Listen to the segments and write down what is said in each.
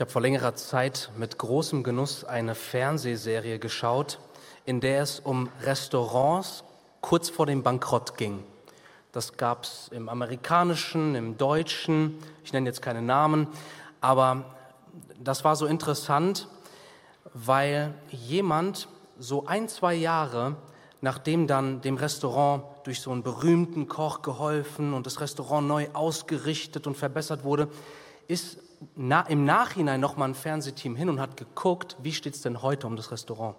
Ich habe vor längerer Zeit mit großem Genuss eine Fernsehserie geschaut, in der es um Restaurants kurz vor dem Bankrott ging. Das gab es im amerikanischen, im deutschen, ich nenne jetzt keine Namen, aber das war so interessant, weil jemand so ein, zwei Jahre, nachdem dann dem Restaurant durch so einen berühmten Koch geholfen und das Restaurant neu ausgerichtet und verbessert wurde, ist na, im Nachhinein nochmal ein Fernsehteam hin und hat geguckt, wie steht es denn heute um das Restaurant.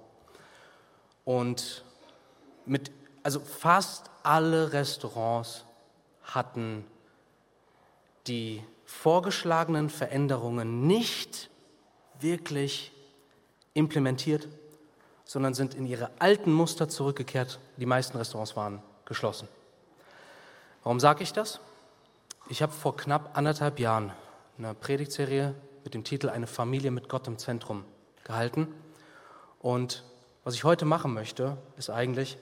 Und mit, also fast alle Restaurants hatten die vorgeschlagenen Veränderungen nicht wirklich implementiert, sondern sind in ihre alten Muster zurückgekehrt. Die meisten Restaurants waren geschlossen. Warum sage ich das? Ich habe vor knapp anderthalb Jahren eine Predigtserie mit dem Titel Eine Familie mit Gott im Zentrum gehalten. Und was ich heute machen möchte, ist eigentlich,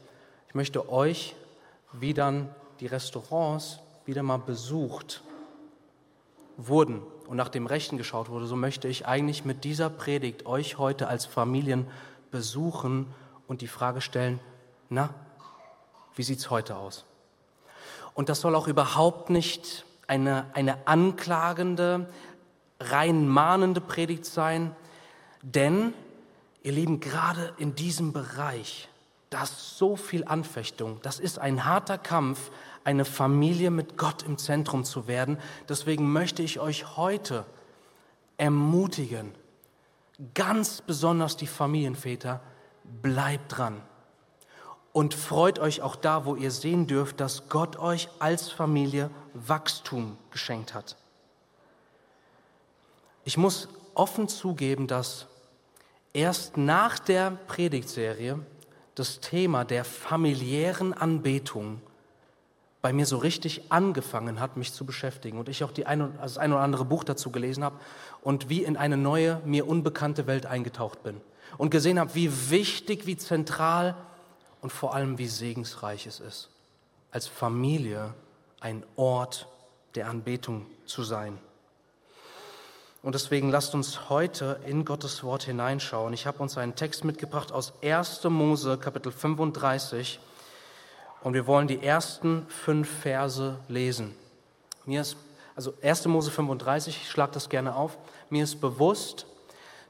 ich möchte euch, wie dann die Restaurants wieder mal besucht wurden und nach dem Rechten geschaut wurde, so möchte ich eigentlich mit dieser Predigt euch heute als Familien besuchen und die Frage stellen, na, wie sieht es heute aus? Und das soll auch überhaupt nicht eine, eine anklagende, rein mahnende Predigt sein, denn, ihr Lieben, gerade in diesem Bereich, da ist so viel Anfechtung, das ist ein harter Kampf, eine Familie mit Gott im Zentrum zu werden. Deswegen möchte ich euch heute ermutigen, ganz besonders die Familienväter, bleibt dran. Und freut euch auch da, wo ihr sehen dürft, dass Gott euch als Familie Wachstum geschenkt hat. Ich muss offen zugeben, dass erst nach der Predigtserie das Thema der familiären Anbetung bei mir so richtig angefangen hat, mich zu beschäftigen und ich auch die ein, das ein oder andere Buch dazu gelesen habe und wie in eine neue, mir unbekannte Welt eingetaucht bin und gesehen habe, wie wichtig, wie zentral und vor allem wie segensreich es ist, als Familie ein Ort der Anbetung zu sein. Und deswegen lasst uns heute in Gottes Wort hineinschauen. Ich habe uns einen Text mitgebracht aus 1. Mose, Kapitel 35. Und wir wollen die ersten fünf Verse lesen. Mir ist, also 1. Mose 35, ich schlage das gerne auf. Mir ist bewusst,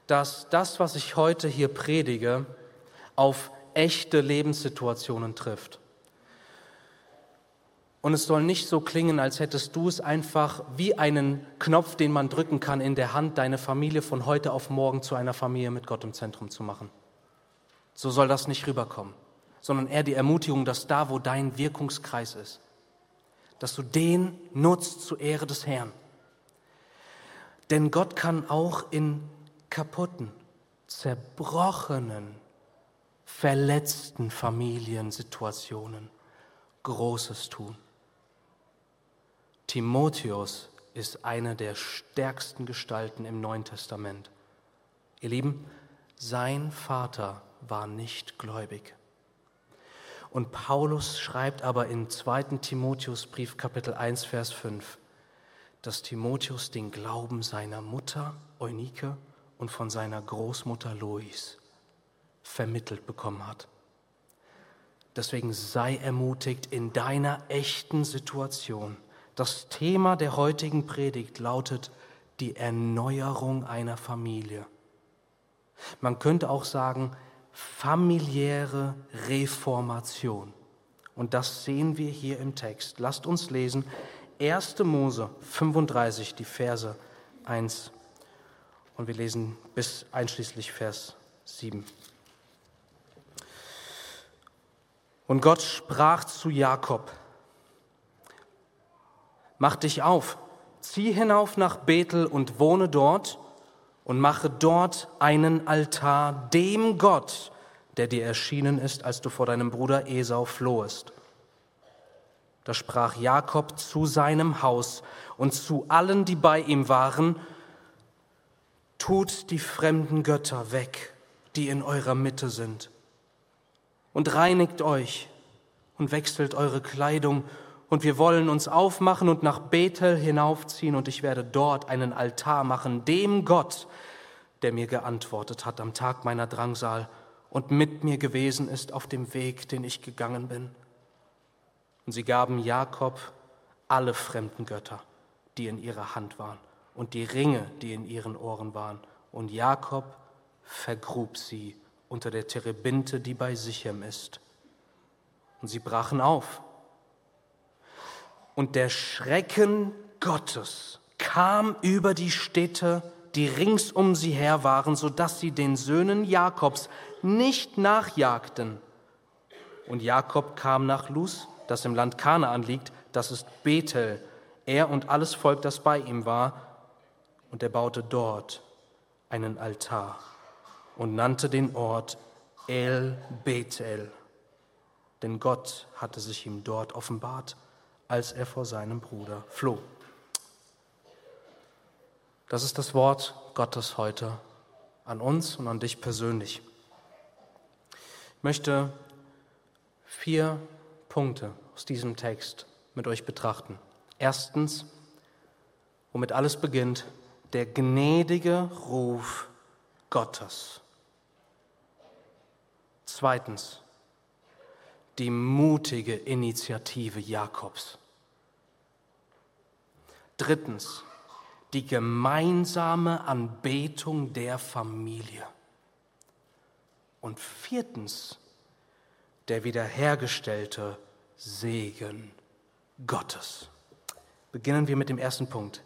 dass das, was ich heute hier predige, auf echte Lebenssituationen trifft. Und es soll nicht so klingen, als hättest du es einfach wie einen Knopf, den man drücken kann, in der Hand, deine Familie von heute auf morgen zu einer Familie mit Gott im Zentrum zu machen. So soll das nicht rüberkommen, sondern eher die Ermutigung, dass da, wo dein Wirkungskreis ist, dass du den nutzt zur Ehre des Herrn. Denn Gott kann auch in kaputten, zerbrochenen, verletzten Familiensituationen Großes tun. Timotheus ist eine der stärksten Gestalten im Neuen Testament. Ihr Lieben, sein Vater war nicht gläubig. Und Paulus schreibt aber in 2. Timotheusbrief Kapitel 1 Vers 5, dass Timotheus den Glauben seiner Mutter Eunike und von seiner Großmutter Lois vermittelt bekommen hat. Deswegen sei ermutigt in deiner echten Situation. Das Thema der heutigen Predigt lautet die Erneuerung einer Familie. Man könnte auch sagen familiäre Reformation. Und das sehen wir hier im Text. Lasst uns lesen 1. Mose 35, die Verse 1 und wir lesen bis einschließlich Vers 7. Und Gott sprach zu Jakob, mach dich auf, zieh hinauf nach Bethel und wohne dort und mache dort einen Altar dem Gott, der dir erschienen ist, als du vor deinem Bruder Esau flohest. Da sprach Jakob zu seinem Haus und zu allen, die bei ihm waren, tut die fremden Götter weg, die in eurer Mitte sind und reinigt euch und wechselt eure Kleidung und wir wollen uns aufmachen und nach Bethel hinaufziehen und ich werde dort einen Altar machen, dem Gott, der mir geantwortet hat am Tag meiner Drangsal und mit mir gewesen ist auf dem Weg, den ich gegangen bin. Und sie gaben Jakob alle fremden Götter, die in ihrer Hand waren, und die Ringe, die in ihren Ohren waren. Und Jakob vergrub sie unter der Terebinte, die bei Sichem ist. Und sie brachen auf und der Schrecken Gottes kam über die Städte, die rings um sie her waren, so dass sie den Söhnen Jakobs nicht nachjagten. Und Jakob kam nach Luz, das im Land Kanaan liegt, das ist Bethel, er und alles Volk, das bei ihm war, und er baute dort einen Altar und nannte den Ort El Bethel, denn Gott hatte sich ihm dort offenbart als er vor seinem Bruder floh. Das ist das Wort Gottes heute an uns und an dich persönlich. Ich möchte vier Punkte aus diesem Text mit euch betrachten. Erstens, womit alles beginnt, der gnädige Ruf Gottes. Zweitens, die mutige Initiative Jakobs. Drittens, die gemeinsame Anbetung der Familie. Und viertens, der wiederhergestellte Segen Gottes. Beginnen wir mit dem ersten Punkt.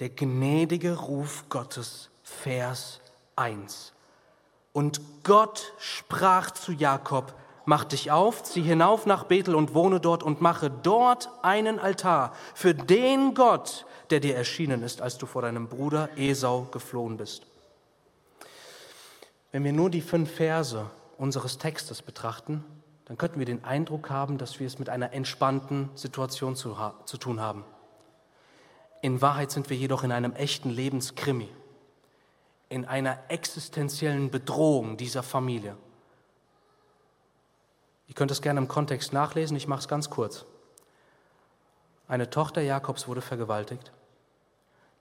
Der gnädige Ruf Gottes, Vers 1. Und Gott sprach zu Jakob, Mach dich auf, zieh hinauf nach Bethel und wohne dort und mache dort einen Altar für den Gott, der dir erschienen ist, als du vor deinem Bruder Esau geflohen bist. Wenn wir nur die fünf Verse unseres Textes betrachten, dann könnten wir den Eindruck haben, dass wir es mit einer entspannten Situation zu, zu tun haben. In Wahrheit sind wir jedoch in einem echten Lebenskrimi, in einer existenziellen Bedrohung dieser Familie. Ihr könnt es gerne im Kontext nachlesen, ich mache es ganz kurz. Eine Tochter Jakobs wurde vergewaltigt.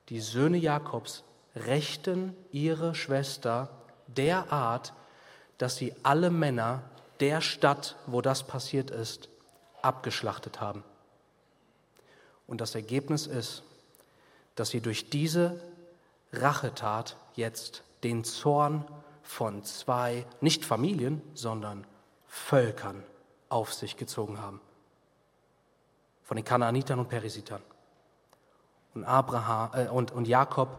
Die Söhne Jakobs rächten ihre Schwester derart, dass sie alle Männer der Stadt, wo das passiert ist, abgeschlachtet haben. Und das Ergebnis ist, dass sie durch diese Rachetat jetzt den Zorn von zwei, nicht Familien, sondern Völkern auf sich gezogen haben. Von den Kanaanitern und Perisitern. Und, Abraham, äh, und, und Jakob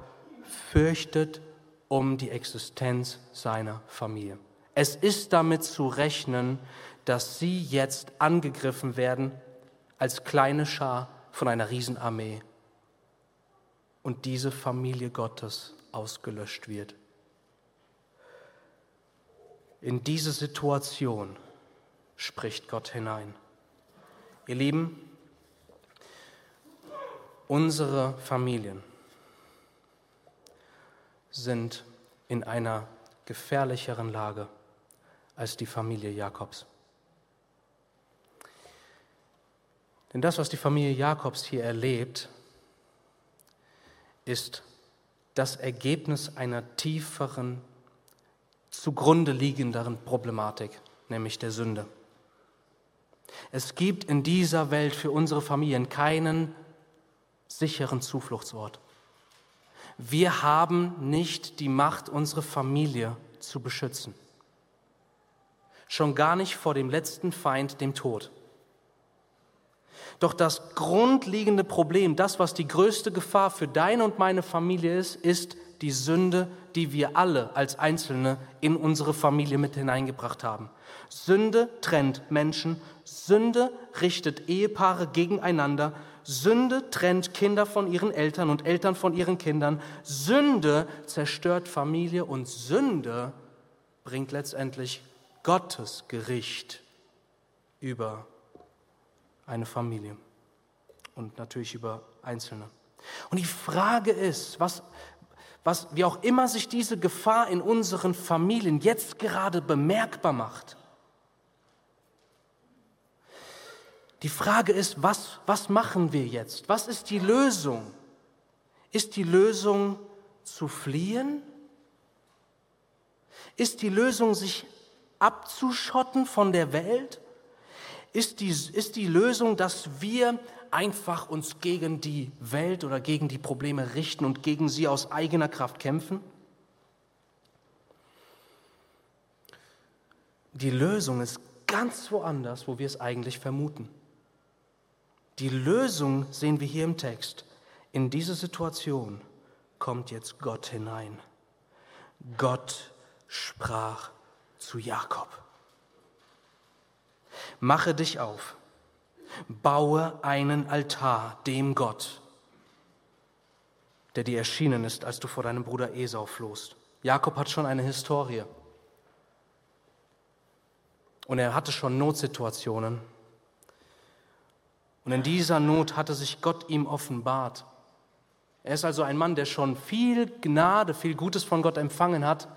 fürchtet um die Existenz seiner Familie. Es ist damit zu rechnen, dass sie jetzt angegriffen werden als kleine Schar von einer Riesenarmee und diese Familie Gottes ausgelöscht wird. In diese Situation spricht Gott hinein. Ihr Lieben, unsere Familien sind in einer gefährlicheren Lage als die Familie Jakobs. Denn das, was die Familie Jakobs hier erlebt, ist das Ergebnis einer tieferen, zugrunde liegenderen Problematik, nämlich der Sünde. Es gibt in dieser Welt für unsere Familien keinen sicheren Zufluchtsort. Wir haben nicht die Macht, unsere Familie zu beschützen. Schon gar nicht vor dem letzten Feind, dem Tod. Doch das grundlegende Problem, das, was die größte Gefahr für deine und meine Familie ist, ist die Sünde, die wir alle als Einzelne in unsere Familie mit hineingebracht haben. Sünde trennt Menschen, Sünde richtet Ehepaare gegeneinander, Sünde trennt Kinder von ihren Eltern und Eltern von ihren Kindern, Sünde zerstört Familie und Sünde bringt letztendlich Gottes Gericht über eine Familie und natürlich über Einzelne. Und die Frage ist, was, was, wie auch immer sich diese Gefahr in unseren Familien jetzt gerade bemerkbar macht, Die Frage ist, was, was machen wir jetzt? Was ist die Lösung? Ist die Lösung zu fliehen? Ist die Lösung, sich abzuschotten von der Welt? Ist die, ist die Lösung, dass wir einfach uns gegen die Welt oder gegen die Probleme richten und gegen sie aus eigener Kraft kämpfen? Die Lösung ist ganz woanders, wo wir es eigentlich vermuten. Die Lösung sehen wir hier im Text. In diese Situation kommt jetzt Gott hinein. Gott sprach zu Jakob. Mache dich auf, baue einen Altar dem Gott, der dir erschienen ist, als du vor deinem Bruder Esau flohst. Jakob hat schon eine Historie. Und er hatte schon Notsituationen. Und in dieser Not hatte sich Gott ihm offenbart. Er ist also ein Mann, der schon viel Gnade, viel Gutes von Gott empfangen hat.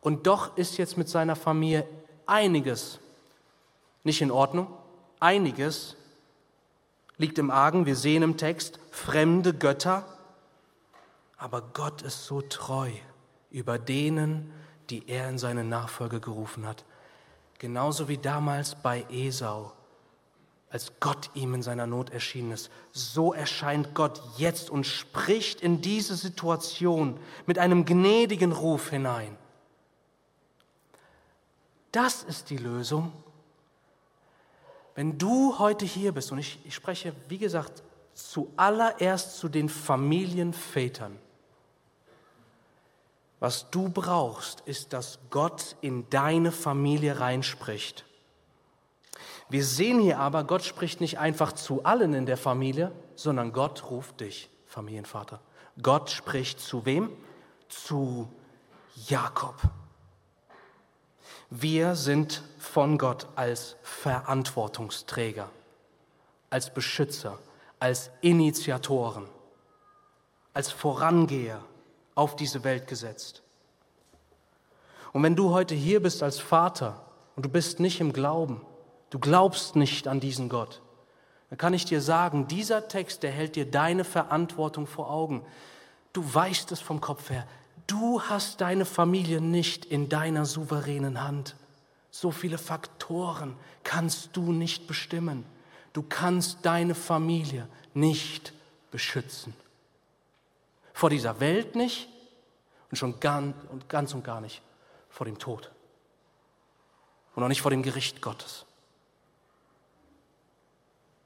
Und doch ist jetzt mit seiner Familie einiges nicht in Ordnung. Einiges liegt im Argen. Wir sehen im Text fremde Götter. Aber Gott ist so treu über denen, die er in seine Nachfolge gerufen hat. Genauso wie damals bei Esau, als Gott ihm in seiner Not erschienen ist. So erscheint Gott jetzt und spricht in diese Situation mit einem gnädigen Ruf hinein. Das ist die Lösung. Wenn du heute hier bist, und ich, ich spreche, wie gesagt, zuallererst zu den Familienvätern, was du brauchst, ist, dass Gott in deine Familie reinspricht. Wir sehen hier aber, Gott spricht nicht einfach zu allen in der Familie, sondern Gott ruft dich, Familienvater. Gott spricht zu wem? Zu Jakob. Wir sind von Gott als Verantwortungsträger, als Beschützer, als Initiatoren, als Vorangeher auf diese Welt gesetzt. Und wenn du heute hier bist als Vater und du bist nicht im Glauben, du glaubst nicht an diesen Gott, dann kann ich dir sagen, dieser Text, der hält dir deine Verantwortung vor Augen. Du weißt es vom Kopf her. Du hast deine Familie nicht in deiner souveränen Hand. So viele Faktoren kannst du nicht bestimmen. Du kannst deine Familie nicht beschützen. Vor dieser Welt nicht und schon ganz und, gar nicht vor dem Tod. Und auch nicht vor dem Gericht Gottes.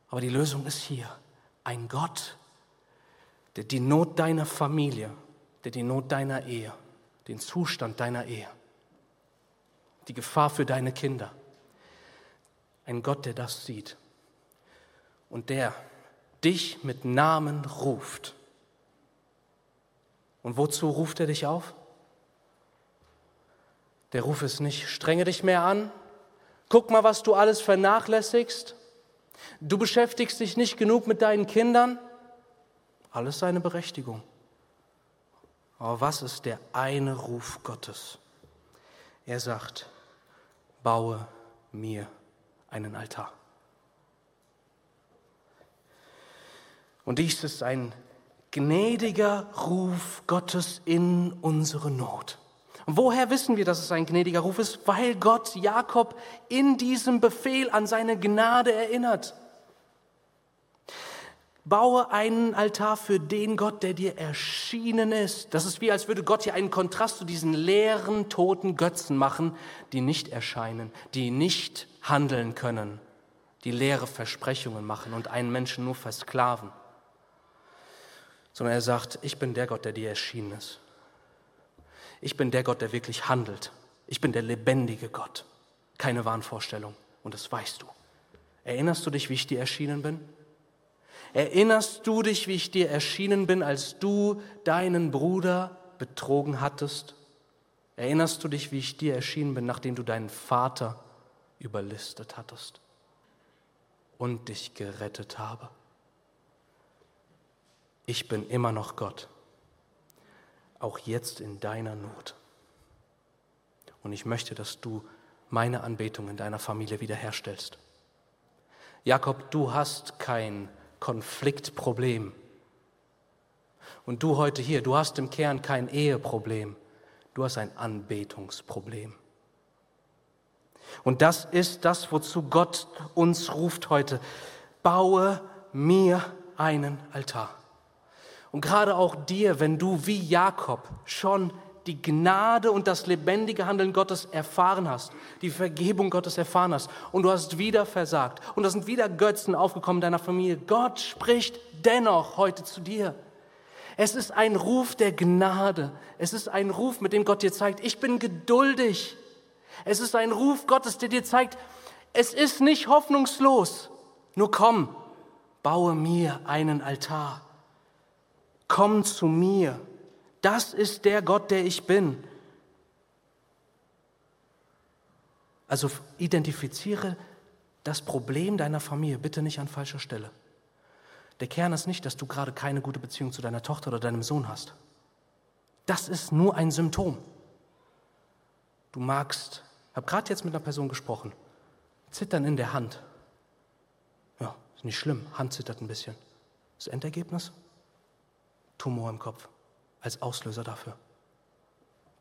Aber die Lösung ist hier. Ein Gott, der die Not deiner Familie, der die Not deiner Ehe, den Zustand deiner Ehe, die Gefahr für deine Kinder, ein Gott, der das sieht und der dich mit Namen ruft und wozu ruft er dich auf? Der Ruf ist nicht, strenge dich mehr an, guck mal, was du alles vernachlässigst, du beschäftigst dich nicht genug mit deinen Kindern, alles seine Berechtigung. Aber was ist der eine Ruf Gottes? Er sagt, baue mir einen Altar. Und dies ist ein gnädiger Ruf Gottes in unsere Not. Und woher wissen wir, dass es ein gnädiger Ruf ist? Weil Gott Jakob in diesem Befehl an seine Gnade erinnert. Baue einen Altar für den Gott, der dir erschienen ist. Das ist wie, als würde Gott hier einen Kontrast zu diesen leeren, toten Götzen machen, die nicht erscheinen, die nicht handeln können, die leere Versprechungen machen und einen Menschen nur versklaven sondern er sagt, ich bin der Gott, der dir erschienen ist. Ich bin der Gott, der wirklich handelt. Ich bin der lebendige Gott. Keine Wahnvorstellung. Und das weißt du. Erinnerst du dich, wie ich dir erschienen bin? Erinnerst du dich, wie ich dir erschienen bin, als du deinen Bruder betrogen hattest? Erinnerst du dich, wie ich dir erschienen bin, nachdem du deinen Vater überlistet hattest und dich gerettet habe? ich bin immer noch Gott, auch jetzt in deiner Not. Und ich möchte, dass du meine Anbetung in deiner Familie wiederherstellst. Jakob, du hast kein Konfliktproblem. Und du heute hier, du hast im Kern kein Eheproblem, du hast ein Anbetungsproblem. Und das ist das, wozu Gott uns ruft heute. Baue mir einen Altar. Und gerade auch dir, wenn du wie Jakob schon die Gnade und das lebendige Handeln Gottes erfahren hast, die Vergebung Gottes erfahren hast und du hast wieder versagt und da sind wieder Götzen aufgekommen in deiner Familie. Gott spricht dennoch heute zu dir. Es ist ein Ruf der Gnade. Es ist ein Ruf, mit dem Gott dir zeigt, ich bin geduldig. Es ist ein Ruf Gottes, der dir zeigt, es ist nicht hoffnungslos. Nur komm, baue mir einen Altar. Komm zu mir. Das ist der Gott, der ich bin. Also identifiziere das Problem deiner Familie bitte nicht an falscher Stelle. Der Kern ist nicht, dass du gerade keine gute Beziehung zu deiner Tochter oder deinem Sohn hast. Das ist nur ein Symptom. Du magst, ich habe gerade jetzt mit einer Person gesprochen, zittern in der Hand. Ja, ist nicht schlimm, Hand zittert ein bisschen. Das Endergebnis? Tumor im Kopf als Auslöser dafür.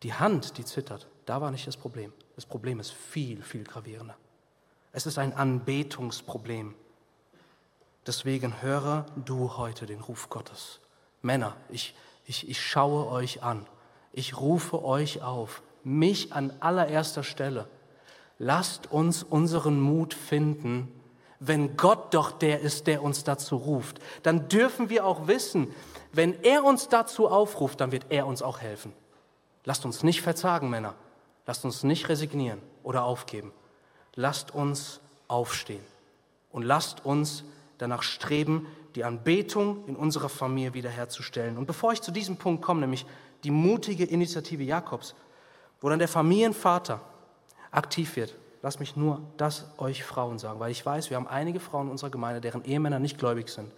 Die Hand, die zittert, da war nicht das Problem. Das Problem ist viel, viel gravierender. Es ist ein Anbetungsproblem. Deswegen höre du heute den Ruf Gottes. Männer, ich, ich, ich schaue euch an. Ich rufe euch auf, mich an allererster Stelle. Lasst uns unseren Mut finden, wenn Gott doch der ist, der uns dazu ruft. Dann dürfen wir auch wissen, wenn er uns dazu aufruft, dann wird er uns auch helfen. Lasst uns nicht verzagen, Männer. Lasst uns nicht resignieren oder aufgeben. Lasst uns aufstehen und lasst uns danach streben, die Anbetung in unserer Familie wiederherzustellen. Und bevor ich zu diesem Punkt komme, nämlich die mutige Initiative Jakobs, wo dann der Familienvater aktiv wird, lasst mich nur das euch Frauen sagen, weil ich weiß, wir haben einige Frauen in unserer Gemeinde, deren Ehemänner nicht gläubig sind.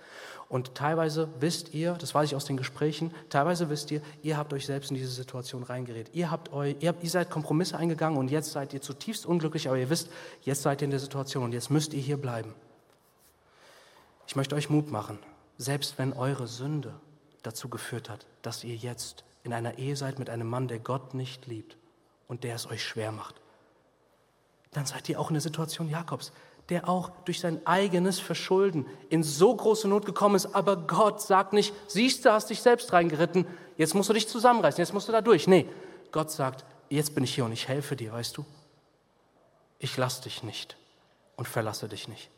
Und teilweise wisst ihr, das weiß ich aus den Gesprächen, teilweise wisst ihr, ihr habt euch selbst in diese Situation reingeredet. Ihr, habt euch, ihr, habt, ihr seid Kompromisse eingegangen und jetzt seid ihr zutiefst unglücklich, aber ihr wisst, jetzt seid ihr in der Situation und jetzt müsst ihr hier bleiben. Ich möchte euch Mut machen, selbst wenn eure Sünde dazu geführt hat, dass ihr jetzt in einer Ehe seid mit einem Mann, der Gott nicht liebt und der es euch schwer macht, dann seid ihr auch in der Situation Jakobs, der auch durch sein eigenes Verschulden in so große Not gekommen ist. Aber Gott sagt nicht, siehst du, hast dich selbst reingeritten, jetzt musst du dich zusammenreißen, jetzt musst du da durch. Nee, Gott sagt, jetzt bin ich hier und ich helfe dir, weißt du? Ich lasse dich nicht und verlasse dich nicht.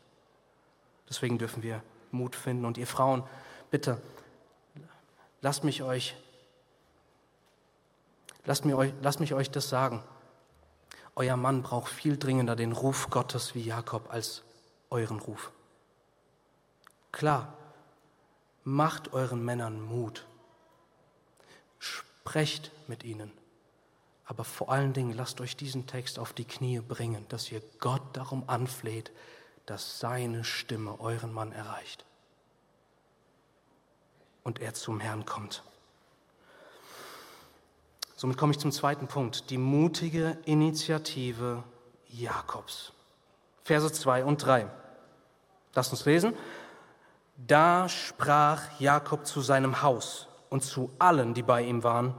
Deswegen dürfen wir Mut finden. Und ihr Frauen, bitte, lasst mich euch, lasst, mir euch, lasst mich euch das sagen. Euer Mann braucht viel dringender den Ruf Gottes wie Jakob als euren Ruf. Klar, macht euren Männern Mut. Sprecht mit ihnen. Aber vor allen Dingen lasst euch diesen Text auf die Knie bringen, dass ihr Gott darum anfleht, dass seine Stimme euren Mann erreicht und er zum Herrn kommt. Somit komme ich zum zweiten Punkt, die mutige Initiative Jakobs. Verse 2 und 3. Lasst uns lesen. Da sprach Jakob zu seinem Haus und zu allen, die bei ihm waren,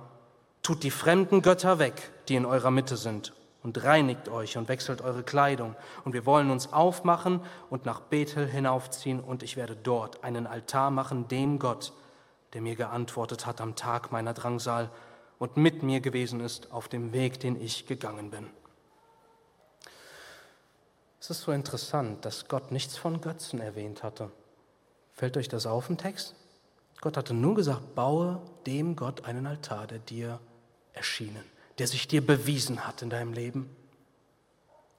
tut die fremden Götter weg, die in eurer Mitte sind, und reinigt euch und wechselt eure Kleidung. Und wir wollen uns aufmachen und nach Bethel hinaufziehen, und ich werde dort einen Altar machen dem Gott, der mir geantwortet hat am Tag meiner Drangsal und mit mir gewesen ist auf dem Weg, den ich gegangen bin. Es ist so interessant, dass Gott nichts von Götzen erwähnt hatte. Fällt euch das auf im Text? Gott hatte nur gesagt, baue dem Gott einen Altar, der dir erschienen der sich dir bewiesen hat in deinem Leben.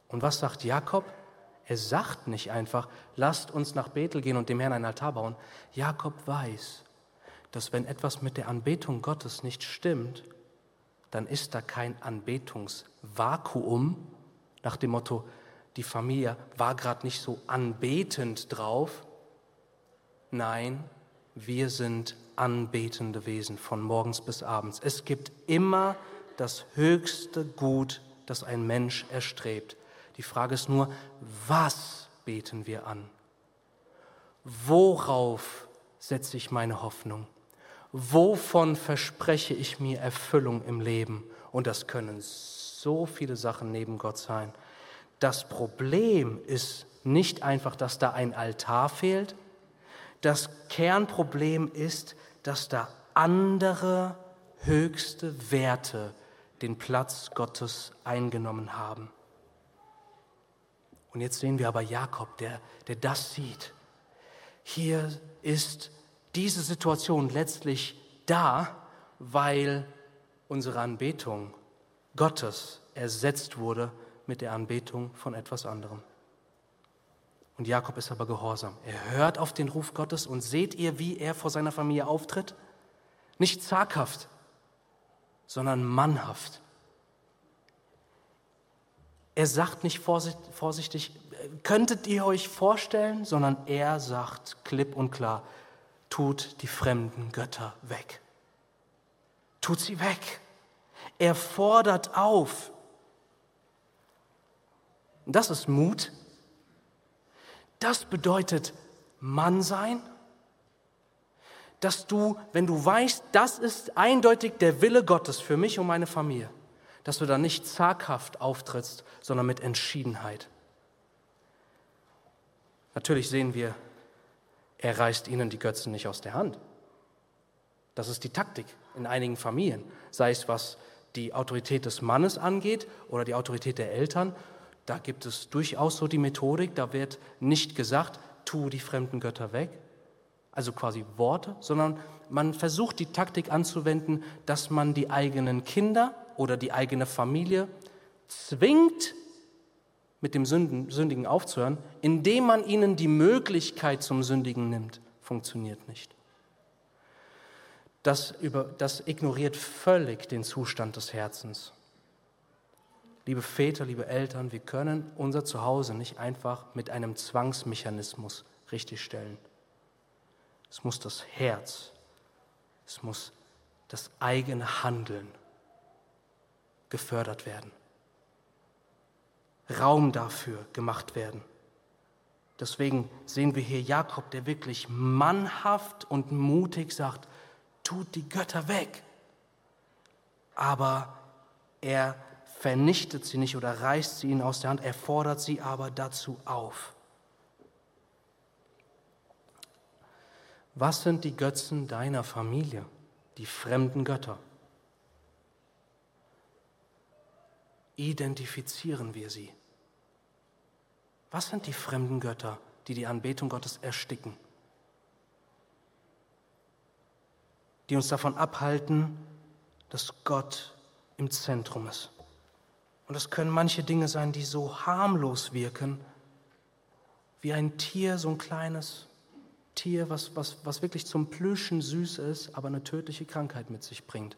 Und was sagt Jakob? Er sagt nicht einfach, lasst uns nach Bethel gehen und dem Herrn einen Altar bauen. Jakob weiß, dass wenn etwas mit der Anbetung Gottes nicht stimmt, dann ist da kein Anbetungsvakuum nach dem Motto, die Familie war gerade nicht so anbetend drauf. Nein, wir sind anbetende Wesen von morgens bis abends. Es gibt immer das höchste Gut, das ein Mensch erstrebt. Die Frage ist nur, was beten wir an? worauf setze ich meine Hoffnung? Wovon verspreche ich mir Erfüllung im Leben? Und das können so viele Sachen neben Gott sein. Das Problem ist nicht einfach, dass da ein Altar fehlt. Das Kernproblem ist, dass da andere höchste Werte den Platz Gottes eingenommen haben. Und jetzt sehen wir aber Jakob, der, der das sieht. Hier ist diese Situation letztlich da, weil unsere Anbetung Gottes ersetzt wurde mit der Anbetung von etwas anderem. Und Jakob ist aber gehorsam. Er hört auf den Ruf Gottes und seht ihr, wie er vor seiner Familie auftritt? Nicht zaghaft, sondern mannhaft. Er sagt nicht vorsichtig, könntet ihr euch vorstellen, sondern er sagt klipp und klar, tut die fremden Götter weg. Tut sie weg. Er fordert auf. Das ist Mut. Das bedeutet Mann sein. Dass du, wenn du weißt, das ist eindeutig der Wille Gottes für mich und meine Familie, dass du da nicht zaghaft auftrittst, sondern mit Entschiedenheit. Natürlich sehen wir, er reißt ihnen die Götzen nicht aus der Hand. Das ist die Taktik in einigen Familien, sei es was die Autorität des Mannes angeht oder die Autorität der Eltern. Da gibt es durchaus so die Methodik, da wird nicht gesagt, tu die fremden Götter weg, also quasi Worte, sondern man versucht die Taktik anzuwenden, dass man die eigenen Kinder oder die eigene Familie zwingt, mit dem Sündigen aufzuhören, indem man ihnen die Möglichkeit zum Sündigen nimmt, funktioniert nicht. Das, über, das ignoriert völlig den Zustand des Herzens. Liebe Väter, liebe Eltern, wir können unser Zuhause nicht einfach mit einem Zwangsmechanismus richtigstellen. Es muss das Herz, es muss das eigene Handeln gefördert werden. Raum dafür gemacht werden. Deswegen sehen wir hier Jakob, der wirklich mannhaft und mutig sagt, tut die Götter weg. Aber er vernichtet sie nicht oder reißt sie ihnen aus der Hand, er fordert sie aber dazu auf. Was sind die Götzen deiner Familie, die fremden Götter? Identifizieren wir sie. Was sind die fremden Götter, die die Anbetung Gottes ersticken? Die uns davon abhalten, dass Gott im Zentrum ist. Und es können manche Dinge sein, die so harmlos wirken, wie ein Tier, so ein kleines Tier, was, was, was wirklich zum Plüschen süß ist, aber eine tödliche Krankheit mit sich bringt.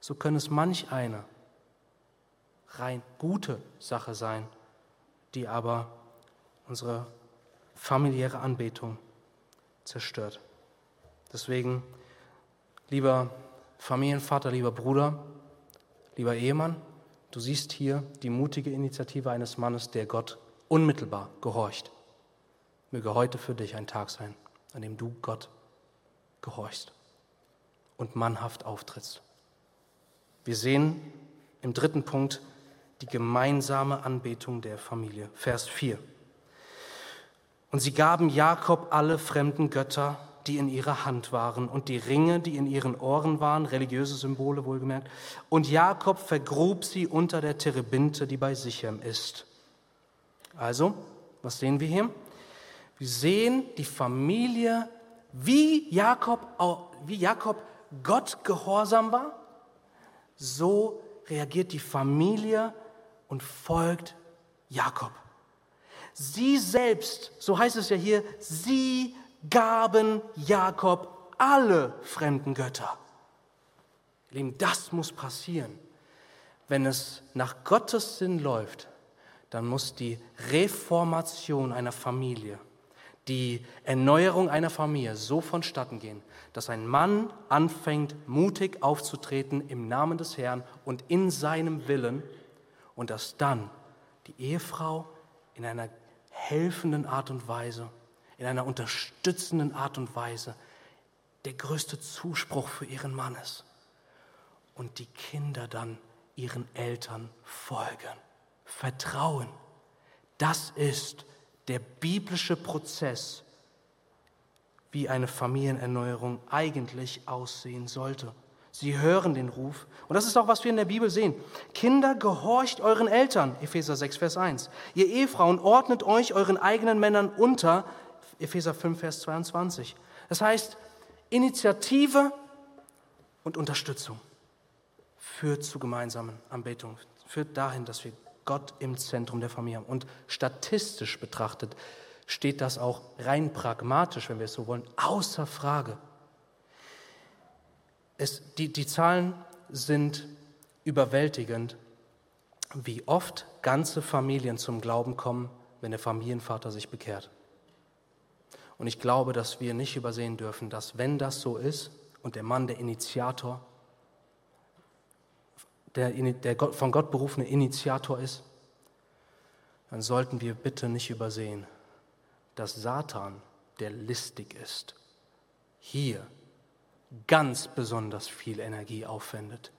So können es manch eine rein gute Sache sein, die aber unsere familiäre Anbetung zerstört. Deswegen, lieber Familienvater, lieber Bruder, lieber Ehemann, du siehst hier die mutige Initiative eines Mannes, der Gott unmittelbar gehorcht. Möge heute für dich ein Tag sein, an dem du Gott gehorchst und mannhaft auftrittst. Wir sehen im dritten Punkt, die gemeinsame Anbetung der Familie. Vers 4. Und sie gaben Jakob alle fremden Götter, die in ihrer Hand waren, und die Ringe, die in ihren Ohren waren, religiöse Symbole wohlgemerkt. Und Jakob vergrub sie unter der Terebinte, die bei Sichem ist. Also, was sehen wir hier? Wir sehen die Familie, wie Jakob, wie Jakob Gott gehorsam war, so reagiert die Familie und folgt Jakob. Sie selbst, so heißt es ja hier, sie gaben Jakob alle fremden Götter. Lieben, das muss passieren. Wenn es nach Gottes Sinn läuft, dann muss die Reformation einer Familie, die Erneuerung einer Familie so vonstatten gehen, dass ein Mann anfängt, mutig aufzutreten im Namen des Herrn und in seinem Willen und dass dann die Ehefrau in einer helfenden Art und Weise, in einer unterstützenden Art und Weise der größte Zuspruch für ihren Mann ist. Und die Kinder dann ihren Eltern folgen. Vertrauen. Das ist der biblische Prozess, wie eine Familienerneuerung eigentlich aussehen sollte. Sie hören den Ruf. Und das ist auch, was wir in der Bibel sehen. Kinder, gehorcht euren Eltern, Epheser 6, Vers 1. Ihr Ehefrauen, ordnet euch euren eigenen Männern unter, Epheser 5, Vers 22. Das heißt, Initiative und Unterstützung führt zu gemeinsamen Anbetungen, führt dahin, dass wir Gott im Zentrum der Familie haben. Und statistisch betrachtet steht das auch rein pragmatisch, wenn wir es so wollen, außer Frage. Es, die, die Zahlen sind überwältigend, wie oft ganze Familien zum Glauben kommen, wenn der Familienvater sich bekehrt. Und ich glaube, dass wir nicht übersehen dürfen, dass wenn das so ist und der Mann der Initiator, der, der von Gott berufene Initiator ist, dann sollten wir bitte nicht übersehen, dass Satan, der listig ist, hier ganz besonders viel Energie aufwendet,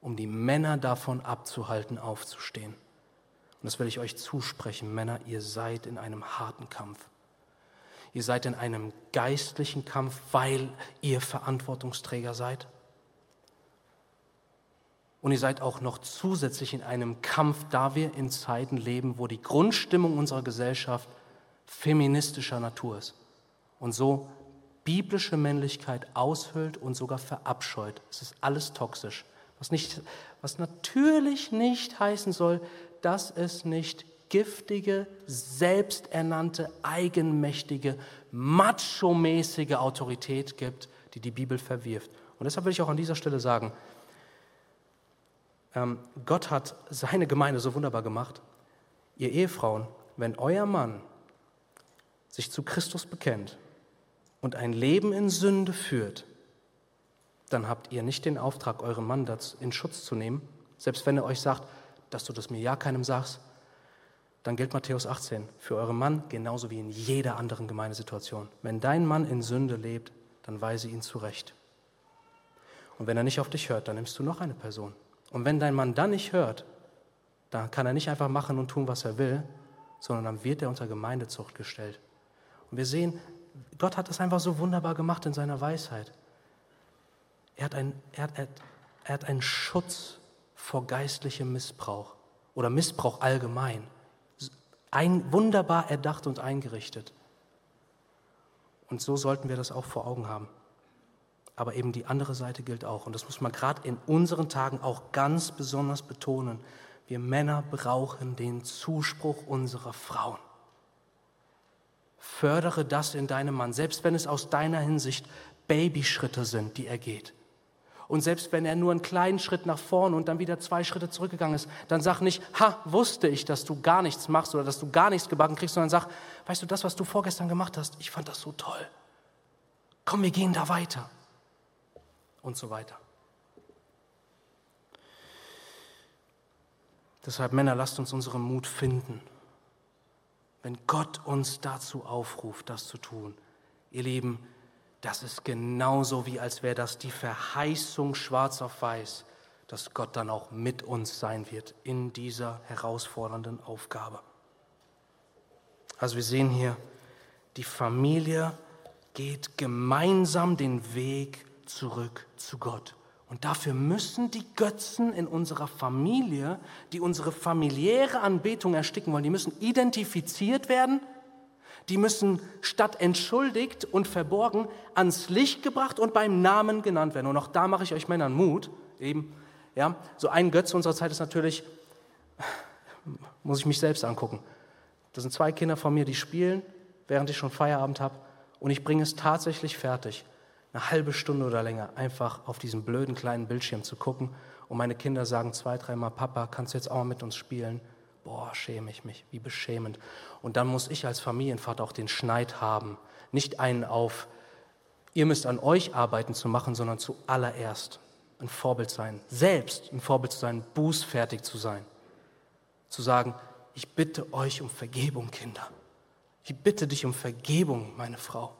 um die Männer davon abzuhalten, aufzustehen. Und das will ich euch zusprechen, Männer, ihr seid in einem harten Kampf. Ihr seid in einem geistlichen Kampf, weil ihr Verantwortungsträger seid. Und ihr seid auch noch zusätzlich in einem Kampf, da wir in Zeiten leben, wo die Grundstimmung unserer Gesellschaft feministischer Natur ist. Und so biblische Männlichkeit aushöhlt und sogar verabscheut. Es ist alles toxisch. Was, nicht, was natürlich nicht heißen soll, dass es nicht giftige, selbsternannte, eigenmächtige, macho-mäßige Autorität gibt, die die Bibel verwirft. Und deshalb will ich auch an dieser Stelle sagen, ähm, Gott hat seine Gemeinde so wunderbar gemacht. Ihr Ehefrauen, wenn euer Mann sich zu Christus bekennt und ein Leben in Sünde führt, dann habt ihr nicht den Auftrag, euren Mann in Schutz zu nehmen, selbst wenn er euch sagt, dass du das mir ja keinem sagst, dann gilt Matthäus 18 für euren Mann genauso wie in jeder anderen Gemeindesituation. Wenn dein Mann in Sünde lebt, dann weise ihn zurecht. Und wenn er nicht auf dich hört, dann nimmst du noch eine Person. Und wenn dein Mann dann nicht hört, dann kann er nicht einfach machen und tun, was er will, sondern dann wird er unter Gemeindezucht gestellt. Und wir sehen, Gott hat das einfach so wunderbar gemacht in seiner Weisheit. Er hat, ein, er hat, er hat einen Schutz vor geistlichem Missbrauch oder Missbrauch allgemein ein, wunderbar erdacht und eingerichtet. Und so sollten wir das auch vor Augen haben. Aber eben die andere Seite gilt auch. Und das muss man gerade in unseren Tagen auch ganz besonders betonen. Wir Männer brauchen den Zuspruch unserer Frauen. Fördere das in deinem Mann, selbst wenn es aus deiner Hinsicht Babyschritte sind, die er geht. Und selbst wenn er nur einen kleinen Schritt nach vorne und dann wieder zwei Schritte zurückgegangen ist, dann sag nicht, ha, wusste ich, dass du gar nichts machst oder dass du gar nichts gebacken kriegst, sondern sag, weißt du, das, was du vorgestern gemacht hast, ich fand das so toll. Komm, wir gehen da weiter. Und so weiter. Deshalb, Männer, lasst uns unseren Mut finden, wenn Gott uns dazu aufruft, das zu tun. Ihr Lieben, das ist genauso wie als wäre das die Verheißung schwarz auf weiß, dass Gott dann auch mit uns sein wird in dieser herausfordernden Aufgabe. Also wir sehen hier, die Familie geht gemeinsam den Weg zurück zu Gott. Und dafür müssen die Götzen in unserer Familie, die unsere familiäre Anbetung ersticken wollen, die müssen identifiziert werden die müssen statt entschuldigt und verborgen ans Licht gebracht und beim Namen genannt werden. Und auch da mache ich euch Männern Mut. Eben, ja, so ein Götze unserer Zeit ist natürlich, muss ich mich selbst angucken. Das sind zwei Kinder von mir, die spielen, während ich schon Feierabend habe. Und ich bringe es tatsächlich fertig, eine halbe Stunde oder länger einfach auf diesem blöden kleinen Bildschirm zu gucken. Und meine Kinder sagen zwei, dreimal, Papa, kannst du jetzt auch mal mit uns spielen? boah, schäme ich mich, wie beschämend. Und dann muss ich als Familienvater auch den Schneid haben, nicht einen auf, ihr müsst an euch arbeiten zu machen, sondern zuallererst ein Vorbild sein, selbst ein Vorbild zu sein, bußfertig zu sein, zu sagen, ich bitte euch um Vergebung, Kinder. Ich bitte dich um Vergebung, meine Frau.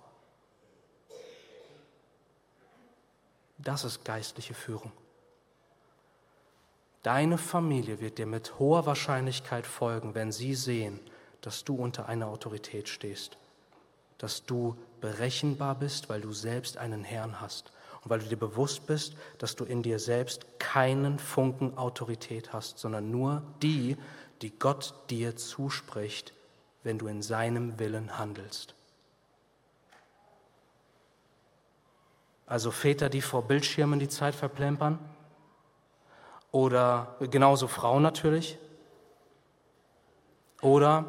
Das ist geistliche Führung. Deine Familie wird dir mit hoher Wahrscheinlichkeit folgen, wenn sie sehen, dass du unter einer Autorität stehst, dass du berechenbar bist, weil du selbst einen Herrn hast und weil du dir bewusst bist, dass du in dir selbst keinen Funken Autorität hast, sondern nur die, die Gott dir zuspricht, wenn du in seinem Willen handelst. Also Väter, die vor Bildschirmen die Zeit verplempern, oder genauso Frauen natürlich, oder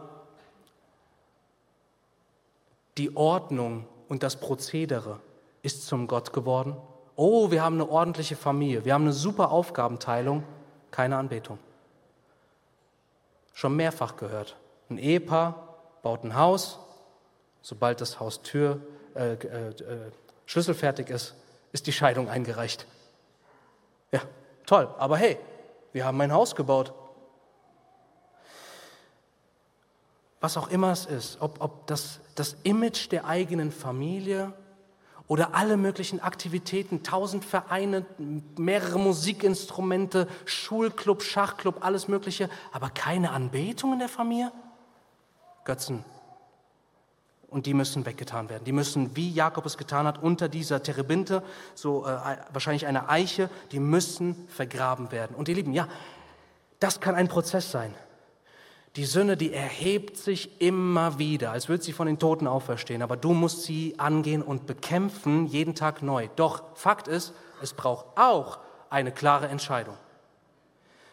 die Ordnung und das Prozedere ist zum Gott geworden. Oh, wir haben eine ordentliche Familie, wir haben eine super Aufgabenteilung, keine Anbetung. Schon mehrfach gehört. Ein Ehepaar baut ein Haus, sobald das Haus Tür, äh, äh, äh, Schlüssel fertig ist, ist die Scheidung eingereicht. Ja, toll, aber hey, wir haben ein Haus gebaut. Was auch immer es ist, ob, ob das, das Image der eigenen Familie oder alle möglichen Aktivitäten, tausend Vereine, mehrere Musikinstrumente, Schulclub, Schachclub, alles Mögliche, aber keine Anbetung in der Familie? Götzen. Und die müssen weggetan werden. Die müssen, wie Jakob es getan hat, unter dieser Terebinte, so äh, wahrscheinlich eine Eiche, die müssen vergraben werden. Und ihr Lieben, ja, das kann ein Prozess sein. Die Sünde, die erhebt sich immer wieder, als würde sie von den Toten auferstehen. Aber du musst sie angehen und bekämpfen, jeden Tag neu. Doch Fakt ist, es braucht auch eine klare Entscheidung.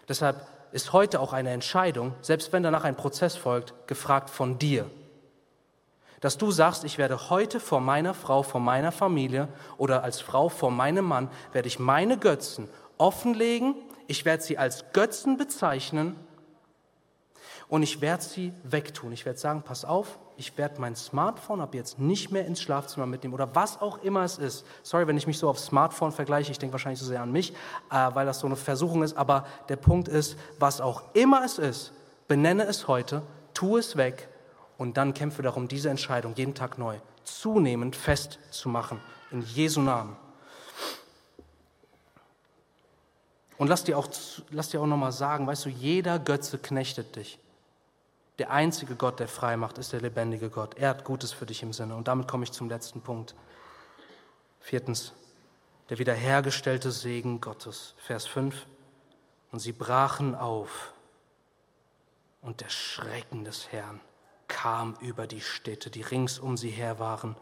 Deshalb ist heute auch eine Entscheidung, selbst wenn danach ein Prozess folgt, gefragt von dir. Dass du sagst, ich werde heute vor meiner Frau, vor meiner Familie oder als Frau vor meinem Mann, werde ich meine Götzen offenlegen, ich werde sie als Götzen bezeichnen und ich werde sie wegtun. Ich werde sagen, pass auf, ich werde mein Smartphone ab jetzt nicht mehr ins Schlafzimmer mitnehmen oder was auch immer es ist. Sorry, wenn ich mich so aufs Smartphone vergleiche, ich denke wahrscheinlich so sehr an mich, äh, weil das so eine Versuchung ist, aber der Punkt ist, was auch immer es ist, benenne es heute, tu es weg und dann kämpfe darum, diese Entscheidung jeden Tag neu zunehmend festzumachen. In Jesu Namen. Und lass dir auch, lass dir auch nochmal sagen, weißt du, jeder Götze knechtet dich. Der einzige Gott, der frei macht, ist der lebendige Gott. Er hat Gutes für dich im Sinne. Und damit komme ich zum letzten Punkt. Viertens, der wiederhergestellte Segen Gottes. Vers 5. Und sie brachen auf. Und der Schrecken des Herrn kam über die Städte, die rings um sie her waren,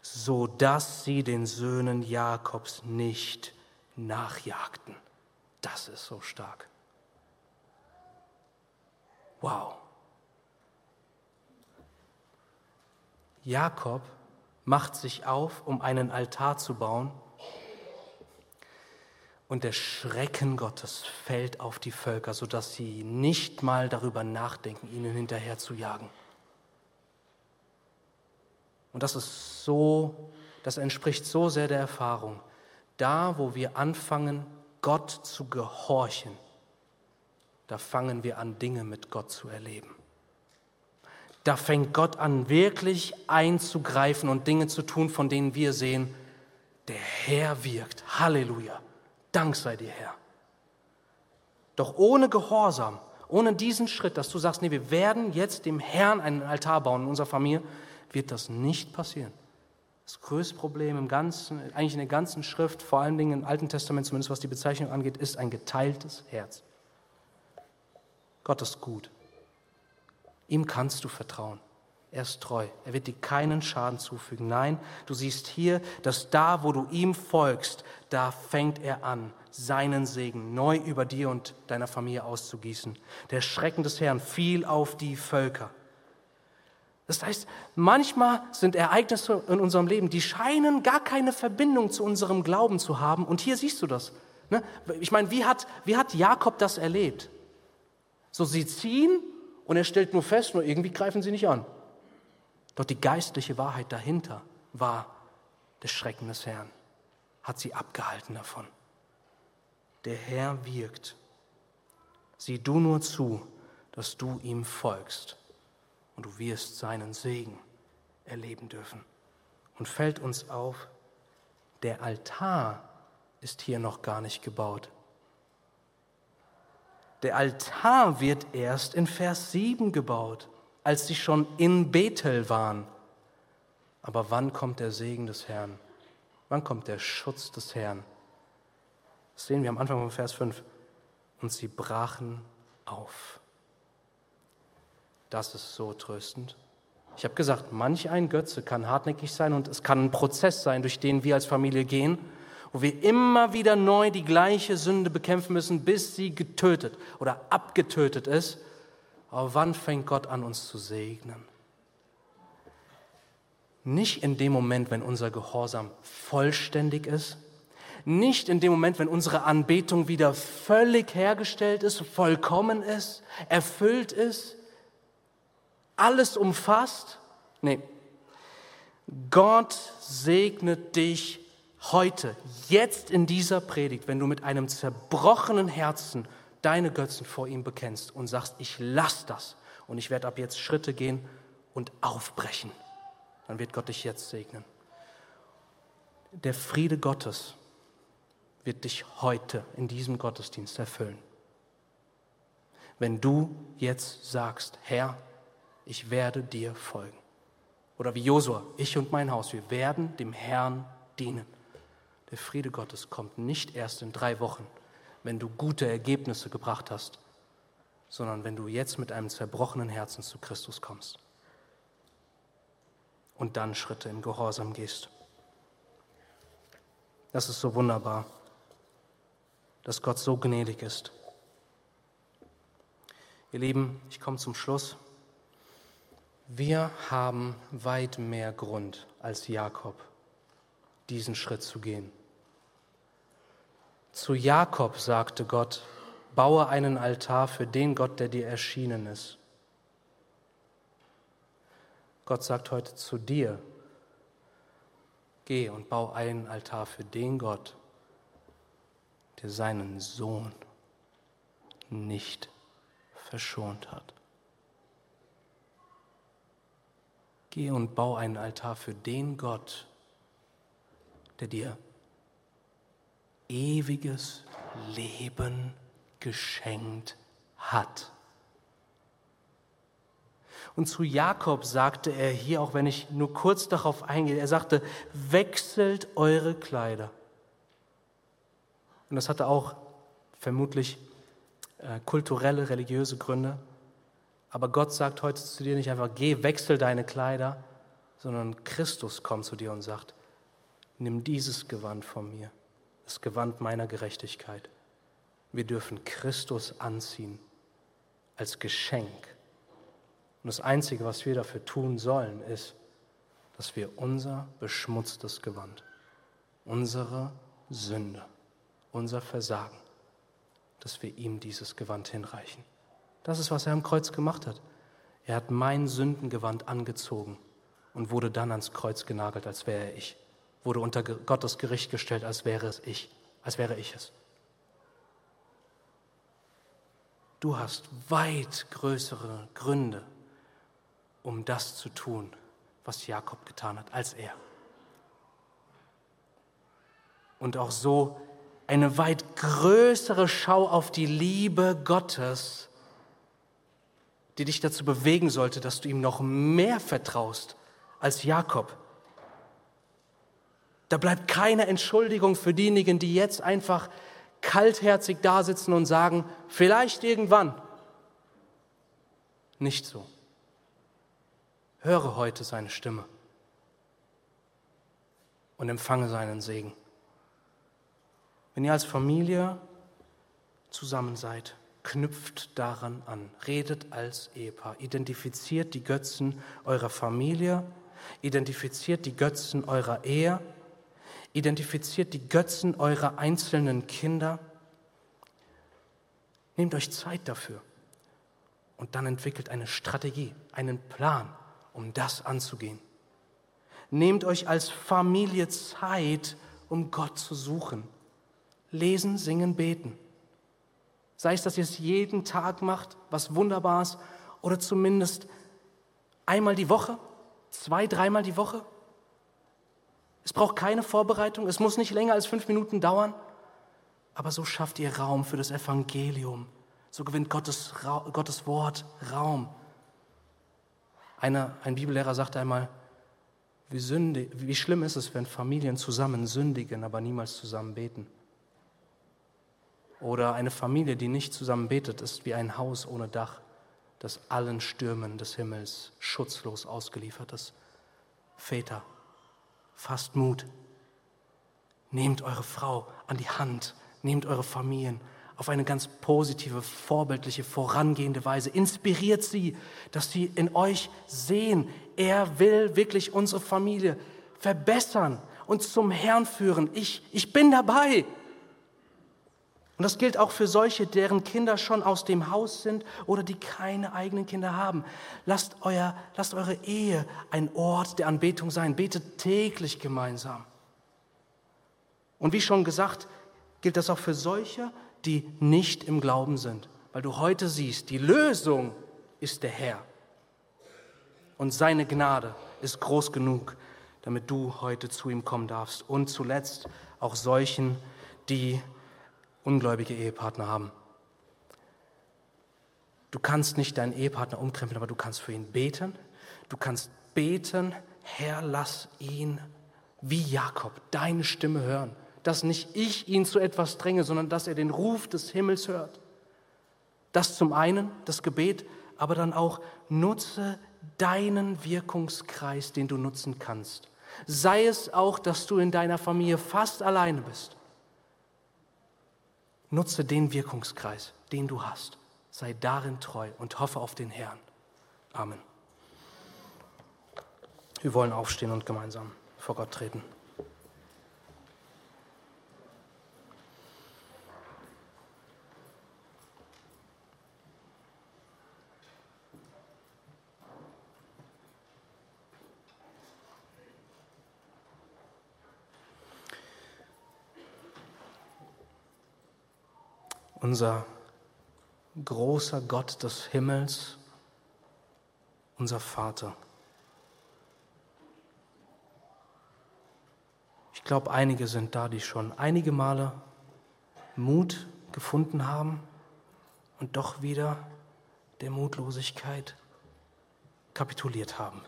so dass sie den Söhnen Jakobs nicht nachjagten. Das ist so stark. Wow. Jakob macht sich auf, um einen Altar zu bauen. Und der Schrecken Gottes fällt auf die Völker, sodass sie nicht mal darüber nachdenken, ihnen hinterher zu jagen. Und das ist so, das entspricht so sehr der Erfahrung. Da, wo wir anfangen, Gott zu gehorchen, da fangen wir an, Dinge mit Gott zu erleben da fängt Gott an, wirklich einzugreifen und Dinge zu tun, von denen wir sehen, der Herr wirkt. Halleluja. Dank sei dir, Herr. Doch ohne Gehorsam, ohne diesen Schritt, dass du sagst, nee, wir werden jetzt dem Herrn einen Altar bauen in unserer Familie, wird das nicht passieren. Das größte Problem im ganzen, eigentlich in der ganzen Schrift, vor allen Dingen im Alten Testament, zumindest was die Bezeichnung angeht, ist ein geteiltes Herz. Gott ist gut. Ihm kannst du vertrauen. Er ist treu. Er wird dir keinen Schaden zufügen. Nein, du siehst hier, dass da, wo du ihm folgst, da fängt er an, seinen Segen neu über dir und deiner Familie auszugießen. Der Schrecken des Herrn fiel auf die Völker. Das heißt, manchmal sind Ereignisse in unserem Leben, die scheinen gar keine Verbindung zu unserem Glauben zu haben. Und hier siehst du das. Ne? Ich meine, wie hat, wie hat Jakob das erlebt? So, sie ziehen und er stellt nur fest, nur irgendwie greifen sie nicht an. Doch die geistliche Wahrheit dahinter war des Schrecken des Herrn, hat sie abgehalten davon. Der Herr wirkt. Sieh du nur zu, dass du ihm folgst und du wirst seinen Segen erleben dürfen. Und fällt uns auf, der Altar ist hier noch gar nicht gebaut. Der Altar wird erst in Vers 7 gebaut, als sie schon in Bethel waren. Aber wann kommt der Segen des Herrn? Wann kommt der Schutz des Herrn? Das sehen wir am Anfang von Vers 5. Und sie brachen auf. Das ist so tröstend. Ich habe gesagt, manch ein Götze kann hartnäckig sein und es kann ein Prozess sein, durch den wir als Familie gehen, wo wir immer wieder neu die gleiche Sünde bekämpfen müssen, bis sie getötet oder abgetötet ist. Aber wann fängt Gott an, uns zu segnen? Nicht in dem Moment, wenn unser Gehorsam vollständig ist, nicht in dem Moment, wenn unsere Anbetung wieder völlig hergestellt ist, vollkommen ist, erfüllt ist, alles umfasst. Nee, Gott segnet dich heute, jetzt in dieser Predigt, wenn du mit einem zerbrochenen Herzen deine Götzen vor ihm bekennst und sagst, ich lass das und ich werde ab jetzt Schritte gehen und aufbrechen dann wird Gott dich jetzt segnen. Der Friede Gottes wird dich heute in diesem Gottesdienst erfüllen. Wenn du jetzt sagst, Herr, ich werde dir folgen. Oder wie Josua, ich und mein Haus, wir werden dem Herrn dienen. Der Friede Gottes kommt nicht erst in drei Wochen, wenn du gute Ergebnisse gebracht hast, sondern wenn du jetzt mit einem zerbrochenen Herzen zu Christus kommst und dann Schritte im Gehorsam gehst. Das ist so wunderbar, dass Gott so gnädig ist. Ihr Lieben, ich komme zum Schluss. Wir haben weit mehr Grund als Jakob, diesen Schritt zu gehen. Zu Jakob sagte Gott, baue einen Altar für den Gott, der dir erschienen ist. Gott sagt heute zu dir, geh und bau einen Altar für den Gott, der seinen Sohn nicht verschont hat. Geh und bau einen Altar für den Gott, der dir ewiges Leben geschenkt hat. Und zu Jakob sagte er hier, auch wenn ich nur kurz darauf eingehe, er sagte, wechselt eure Kleider. Und das hatte auch vermutlich äh, kulturelle, religiöse Gründe. Aber Gott sagt heute zu dir nicht einfach, geh, wechsel deine Kleider, sondern Christus kommt zu dir und sagt, nimm dieses Gewand von mir, das Gewand meiner Gerechtigkeit. Wir dürfen Christus anziehen als Geschenk und das Einzige, was wir dafür tun sollen, ist, dass wir unser beschmutztes Gewand, unsere Sünde, unser Versagen, dass wir ihm dieses Gewand hinreichen. Das ist, was er am Kreuz gemacht hat. Er hat mein Sündengewand angezogen und wurde dann ans Kreuz genagelt, als wäre ich. Wurde unter Gottes Gericht gestellt, als wäre es ich, als wäre ich es. Du hast weit größere Gründe, um das zu tun, was Jakob getan hat, als er. Und auch so eine weit größere Schau auf die Liebe Gottes, die dich dazu bewegen sollte, dass du ihm noch mehr vertraust als Jakob. Da bleibt keine Entschuldigung für diejenigen, die jetzt einfach kaltherzig da sitzen und sagen, vielleicht irgendwann. Nicht so. Höre heute seine Stimme und empfange seinen Segen. Wenn ihr als Familie zusammen seid, knüpft daran an, redet als Ehepaar, identifiziert die Götzen eurer Familie, identifiziert die Götzen eurer Ehe, identifiziert die Götzen eurer einzelnen Kinder. Nehmt euch Zeit dafür und dann entwickelt eine Strategie, einen Plan, um das anzugehen. Nehmt euch als Familie Zeit, um Gott zu suchen. Lesen, singen, beten. Sei es, dass ihr es jeden Tag macht, was Wunderbares, oder zumindest Einmal die Woche? Zwei, dreimal die Woche? Es braucht keine Vorbereitung, es muss nicht länger als fünf Minuten dauern. Aber so schafft ihr Raum für das Evangelium. So gewinnt Gottes, Gottes Wort Raum. Eine, ein Bibellehrer sagte einmal, wie, sündig, wie schlimm ist es, wenn Familien zusammen sündigen, aber niemals zusammen beten. Oder eine Familie, die nicht zusammen betet, ist wie ein Haus ohne Dach, das allen Stürmen des Himmels schutzlos ausgeliefert ist. Väter, fasst Mut. Nehmt eure Frau an die Hand, nehmt eure Familien auf eine ganz positive, vorbildliche, vorangehende Weise. Inspiriert sie, dass sie in euch sehen, er will wirklich unsere Familie verbessern und zum Herrn führen. Ich, ich bin dabei. Und das gilt auch für solche, deren Kinder schon aus dem Haus sind oder die keine eigenen Kinder haben. Lasst, euer, lasst eure Ehe ein Ort der Anbetung sein. Betet täglich gemeinsam. Und wie schon gesagt, gilt das auch für solche, die nicht im Glauben sind. Weil du heute siehst, die Lösung ist der Herr. Und seine Gnade ist groß genug, damit du heute zu ihm kommen darfst. Und zuletzt auch solchen, die ungläubige Ehepartner haben. Du kannst nicht deinen Ehepartner umkrempeln, aber du kannst für ihn beten. Du kannst beten, Herr, lass ihn wie Jakob deine Stimme hören dass nicht ich ihn zu etwas dränge, sondern dass er den Ruf des Himmels hört. Das zum einen, das Gebet, aber dann auch nutze deinen Wirkungskreis, den du nutzen kannst. Sei es auch, dass du in deiner Familie fast alleine bist. Nutze den Wirkungskreis, den du hast. Sei darin treu und hoffe auf den Herrn. Amen. Wir wollen aufstehen und gemeinsam vor Gott treten. Unser großer Gott des Himmels, unser Vater. Ich glaube, einige sind da, die schon einige Male Mut gefunden haben und doch wieder der Mutlosigkeit kapituliert haben.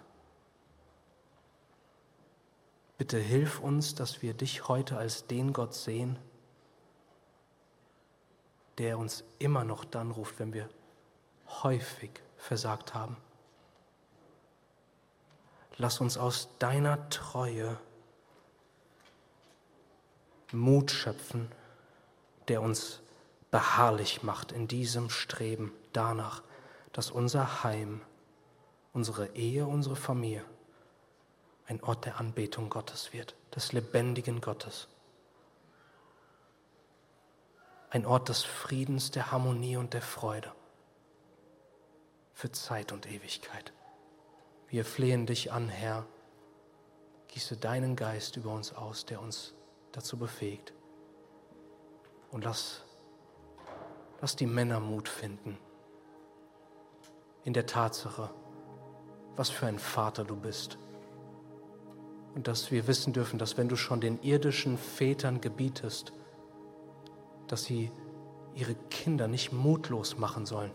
Bitte hilf uns, dass wir dich heute als den Gott sehen, der uns immer noch dann ruft, wenn wir häufig versagt haben. Lass uns aus deiner Treue Mut schöpfen, der uns beharrlich macht in diesem Streben danach, dass unser Heim, unsere Ehe, unsere Familie ein Ort der Anbetung Gottes wird, des lebendigen Gottes ein Ort des Friedens, der Harmonie und der Freude für Zeit und Ewigkeit. Wir flehen dich an, Herr, gieße deinen Geist über uns aus, der uns dazu befähigt. Und lass, lass die Männer Mut finden in der Tatsache, was für ein Vater du bist. Und dass wir wissen dürfen, dass wenn du schon den irdischen Vätern gebietest, dass sie ihre Kinder nicht mutlos machen sollen,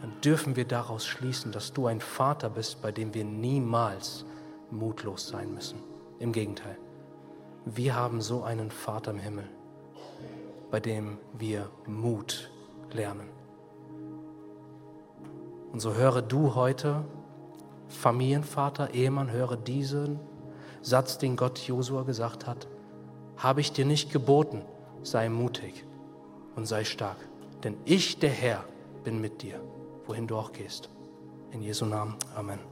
dann dürfen wir daraus schließen, dass du ein Vater bist, bei dem wir niemals mutlos sein müssen. Im Gegenteil, wir haben so einen Vater im Himmel, bei dem wir Mut lernen. Und so höre du heute, Familienvater, Ehemann, höre diesen Satz, den Gott Josua gesagt hat. Habe ich dir nicht geboten, sei mutig und sei stark. Denn ich, der Herr, bin mit dir, wohin du auch gehst. In Jesu Namen. Amen.